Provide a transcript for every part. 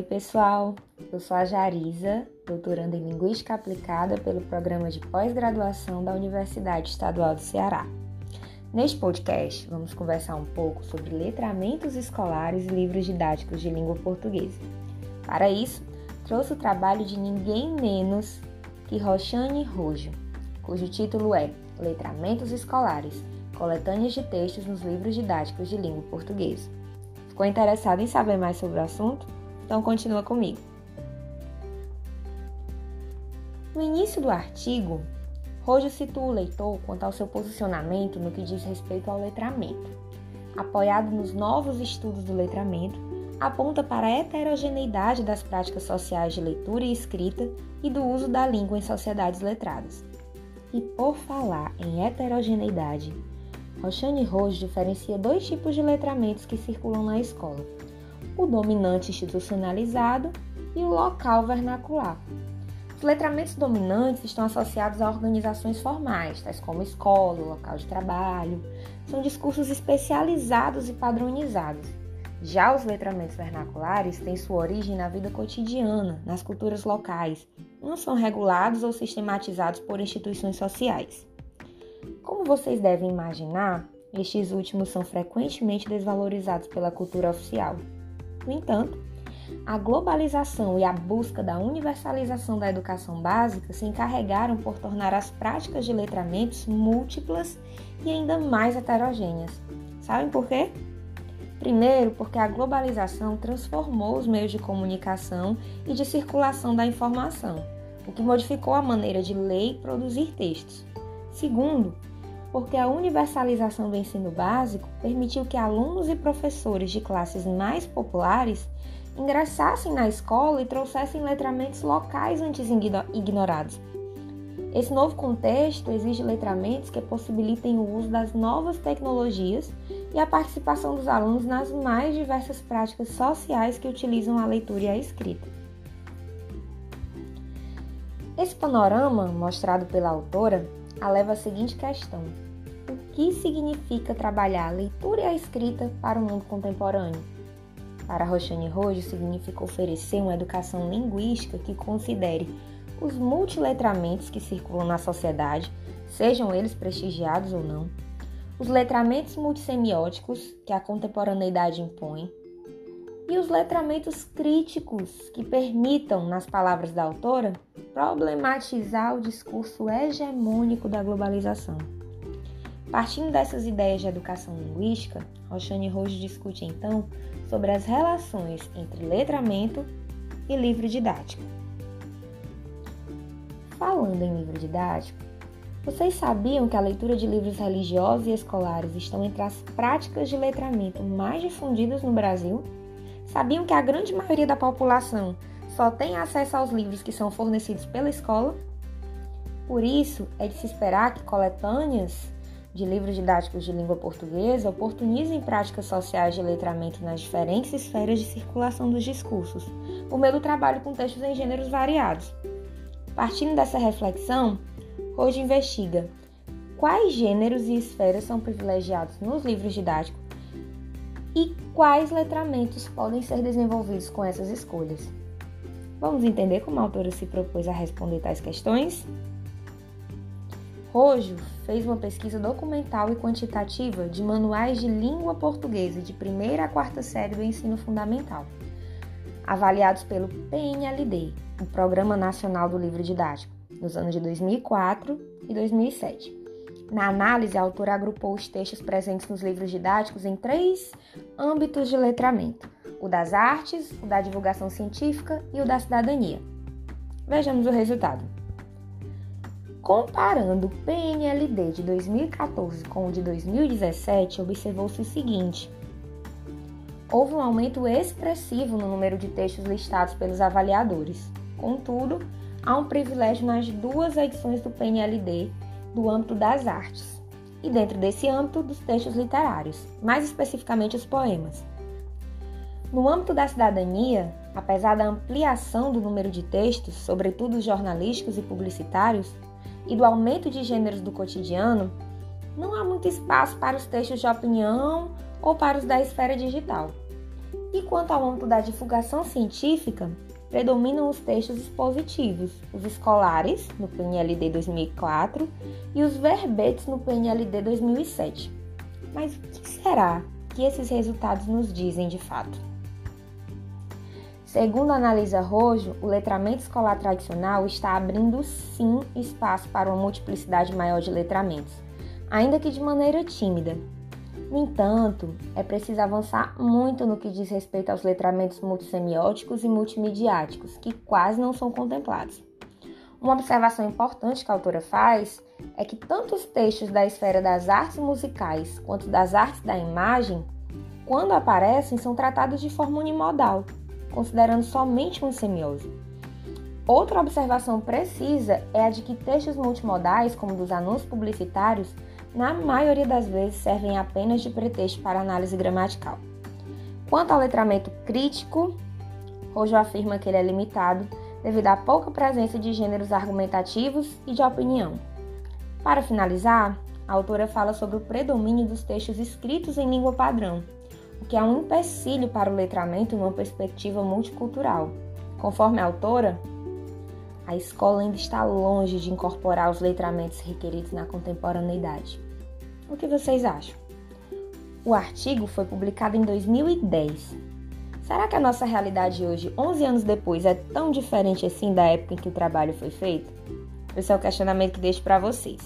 Oi, pessoal. Eu sou a Jarisa, doutoranda em Linguística Aplicada pelo Programa de Pós-Graduação da Universidade Estadual do Ceará. Neste podcast, vamos conversar um pouco sobre letramentos escolares e livros didáticos de língua portuguesa. Para isso, trouxe o trabalho de ninguém menos que Roxane Rojo, cujo título é Letramentos Escolares, coletâneas de textos nos livros didáticos de língua portuguesa. Ficou interessado em saber mais sobre o assunto? Então continua comigo. No início do artigo, Rojo situa o leitor quanto ao seu posicionamento no que diz respeito ao letramento. Apoiado nos novos estudos do letramento, aponta para a heterogeneidade das práticas sociais de leitura e escrita e do uso da língua em sociedades letradas. E por falar em heterogeneidade, Roxane Rojo diferencia dois tipos de letramentos que circulam na escola: o dominante institucionalizado e o local vernacular. Os letramentos dominantes estão associados a organizações formais, tais como escola, local de trabalho. São discursos especializados e padronizados. Já os letramentos vernaculares têm sua origem na vida cotidiana, nas culturas locais. Não são regulados ou sistematizados por instituições sociais. Como vocês devem imaginar, estes últimos são frequentemente desvalorizados pela cultura oficial. No entanto, a globalização e a busca da universalização da educação básica se encarregaram por tornar as práticas de letramentos múltiplas e ainda mais heterogêneas. Sabem por quê? Primeiro, porque a globalização transformou os meios de comunicação e de circulação da informação, o que modificou a maneira de ler e produzir textos. Segundo, porque a universalização do ensino básico permitiu que alunos e professores de classes mais populares ingressassem na escola e trouxessem letramentos locais antes ignorados. Esse novo contexto exige letramentos que possibilitem o uso das novas tecnologias e a participação dos alunos nas mais diversas práticas sociais que utilizam a leitura e a escrita. Esse panorama, mostrado pela autora, leva à seguinte questão: O que significa trabalhar a leitura e a escrita para o mundo contemporâneo? Para Roxane Rojo, significa oferecer uma educação linguística que considere os multiletramentos que circulam na sociedade, sejam eles prestigiados ou não, os letramentos multissemióticos que a contemporaneidade impõe, e os letramentos críticos que permitam, nas palavras da autora, problematizar o discurso hegemônico da globalização. Partindo dessas ideias de educação linguística, Roxane Rojo discute então sobre as relações entre letramento e livro didático. Falando em livro didático, vocês sabiam que a leitura de livros religiosos e escolares estão entre as práticas de letramento mais difundidas no Brasil? Sabiam que a grande maioria da população só tem acesso aos livros que são fornecidos pela escola? Por isso, é de se esperar que coletâneas de livros didáticos de língua portuguesa oportunizem práticas sociais de letramento nas diferentes esferas de circulação dos discursos, por meio do trabalho com textos em gêneros variados. Partindo dessa reflexão, hoje investiga quais gêneros e esferas são privilegiados nos livros didáticos e quais letramentos podem ser desenvolvidos com essas escolhas. Vamos entender como a autora se propôs a responder tais questões? Rojo fez uma pesquisa documental e quantitativa de manuais de língua portuguesa de primeira a quarta série do ensino fundamental, avaliados pelo PNLD, o Programa Nacional do Livro Didático, nos anos de 2004 e 2007. Na análise, a autora agrupou os textos presentes nos livros didáticos em três âmbitos de letramento: o das artes, o da divulgação científica e o da cidadania. Vejamos o resultado. Comparando o PNLD de 2014 com o de 2017, observou-se o seguinte: houve um aumento expressivo no número de textos listados pelos avaliadores. Contudo, há um privilégio nas duas edições do PNLD do âmbito das artes, e dentro desse âmbito dos textos literários, mais especificamente os poemas. No âmbito da cidadania, apesar da ampliação do número de textos, sobretudo jornalísticos e publicitários, e do aumento de gêneros do cotidiano, não há muito espaço para os textos de opinião ou para os da esfera digital. E quanto ao âmbito da divulgação científica, predominam os textos expositivos, os escolares, no PNLD 2004, e os verbetes no PNLD 2007. Mas o que será que esses resultados nos dizem de fato? Segundo analisa Rojo, o letramento escolar tradicional está abrindo sim espaço para uma multiplicidade maior de letramentos, ainda que de maneira tímida. No entanto, é preciso avançar muito no que diz respeito aos letramentos multissemióticos e multimediáticos, que quase não são contemplados. Uma observação importante que a autora faz é que tanto os textos da esfera das artes musicais quanto das artes da imagem, quando aparecem, são tratados de forma unimodal, considerando somente uma semiose. Outra observação precisa é a de que textos multimodais, como dos anúncios publicitários, na maioria das vezes servem apenas de pretexto para análise gramatical. Quanto ao letramento crítico, Rojo afirma que ele é limitado devido à pouca presença de gêneros argumentativos e de opinião. Para finalizar, a autora fala sobre o predomínio dos textos escritos em língua padrão, o que é um empecilho para o letramento numa perspectiva multicultural. Conforme a autora, a escola ainda está longe de incorporar os letramentos requeridos na contemporaneidade. O que vocês acham? O artigo foi publicado em 2010. Será que a nossa realidade hoje, 11 anos depois, é tão diferente assim da época em que o trabalho foi feito? Esse é o questionamento que deixo para vocês.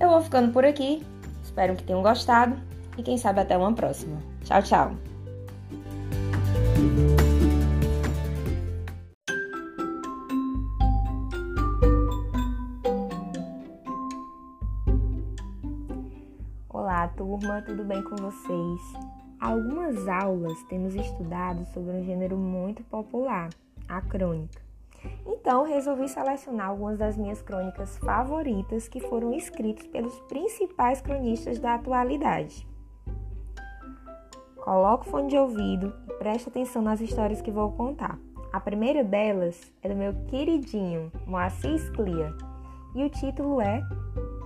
Eu vou ficando por aqui. Espero que tenham gostado e quem sabe até uma próxima. Tchau, tchau! Turma, tudo bem com vocês? Há algumas aulas temos estudado sobre um gênero muito popular, a crônica. Então, resolvi selecionar algumas das minhas crônicas favoritas que foram escritas pelos principais cronistas da atualidade. Coloque o fone de ouvido e preste atenção nas histórias que vou contar. A primeira delas é do meu queridinho Moacir Sclia e o título é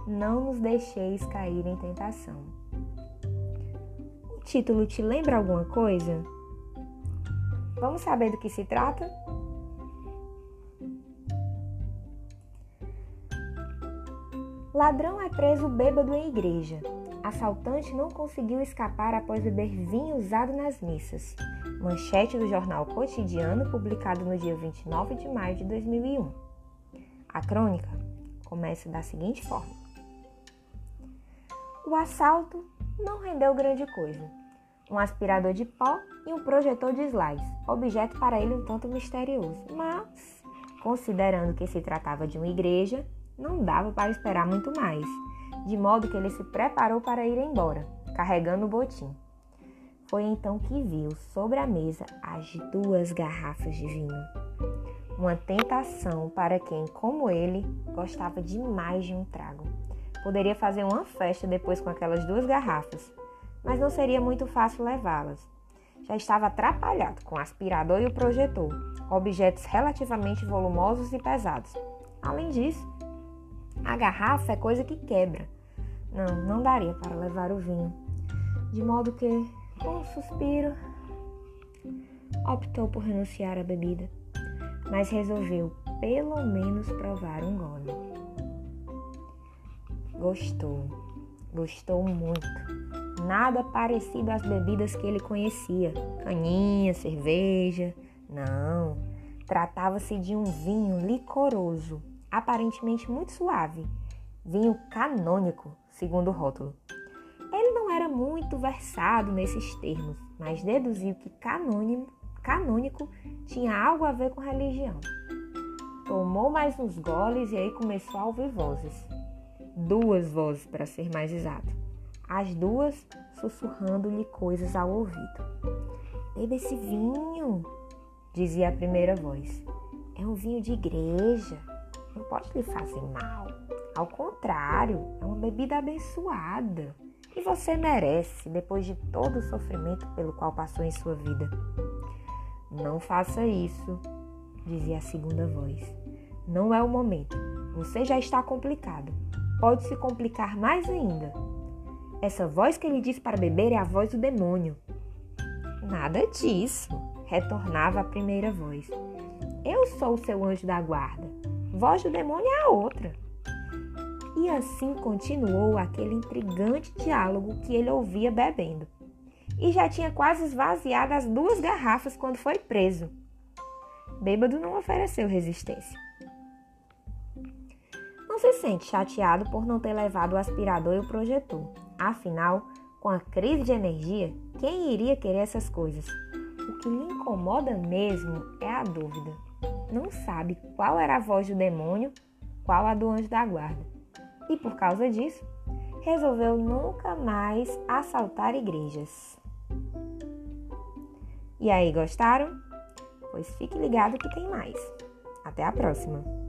Não nos deixeis cair em tentação. Título te lembra alguma coisa? Vamos saber do que se trata? Ladrão é preso bêbado em igreja. Assaltante não conseguiu escapar após beber vinho usado nas missas. Manchete do jornal Cotidiano, publicado no dia 29 de maio de 2001. A crônica começa da seguinte forma: O assalto não rendeu grande coisa. Um aspirador de pó e um projetor de slides, objeto para ele um tanto misterioso, mas, considerando que se tratava de uma igreja, não dava para esperar muito mais de modo que ele se preparou para ir embora, carregando o botim. Foi então que viu sobre a mesa as duas garrafas de vinho. Uma tentação para quem, como ele, gostava demais de um trago. Poderia fazer uma festa depois com aquelas duas garrafas, mas não seria muito fácil levá-las. Já estava atrapalhado com o aspirador e o projetor, objetos relativamente volumosos e pesados. Além disso, a garrafa é coisa que quebra. Não, não daria para levar o vinho. De modo que, com um suspiro, optou por renunciar à bebida, mas resolveu pelo menos provar um gole. Gostou, gostou muito. Nada parecido às bebidas que ele conhecia: caninha, cerveja. Não, tratava-se de um vinho licoroso aparentemente muito suave, vinho canônico, segundo o rótulo. Ele não era muito versado nesses termos, mas deduziu que canônico, canônico tinha algo a ver com religião. Tomou mais uns goles e aí começou a ouvir vozes. Duas vozes, para ser mais exato. As duas sussurrando-lhe coisas ao ouvido. Beba esse vinho, dizia a primeira voz. É um vinho de igreja não pode lhe fazer mal. Ao contrário, é uma bebida abençoada e você merece depois de todo o sofrimento pelo qual passou em sua vida. Não faça isso, dizia a segunda voz. Não é o momento. Você já está complicado. Pode se complicar mais ainda. Essa voz que ele diz para beber é a voz do demônio. Nada disso, retornava a primeira voz. Eu sou o seu anjo da guarda. Voz do demônio é a outra. E assim continuou aquele intrigante diálogo que ele ouvia bebendo. E já tinha quase esvaziado as duas garrafas quando foi preso. Bêbado não ofereceu resistência. Se sente chateado por não ter levado o aspirador e o projetor. Afinal, com a crise de energia, quem iria querer essas coisas? O que lhe incomoda mesmo é a dúvida. Não sabe qual era a voz do demônio, qual a do anjo da guarda. E por causa disso, resolveu nunca mais assaltar igrejas. E aí, gostaram? Pois fique ligado que tem mais. Até a próxima!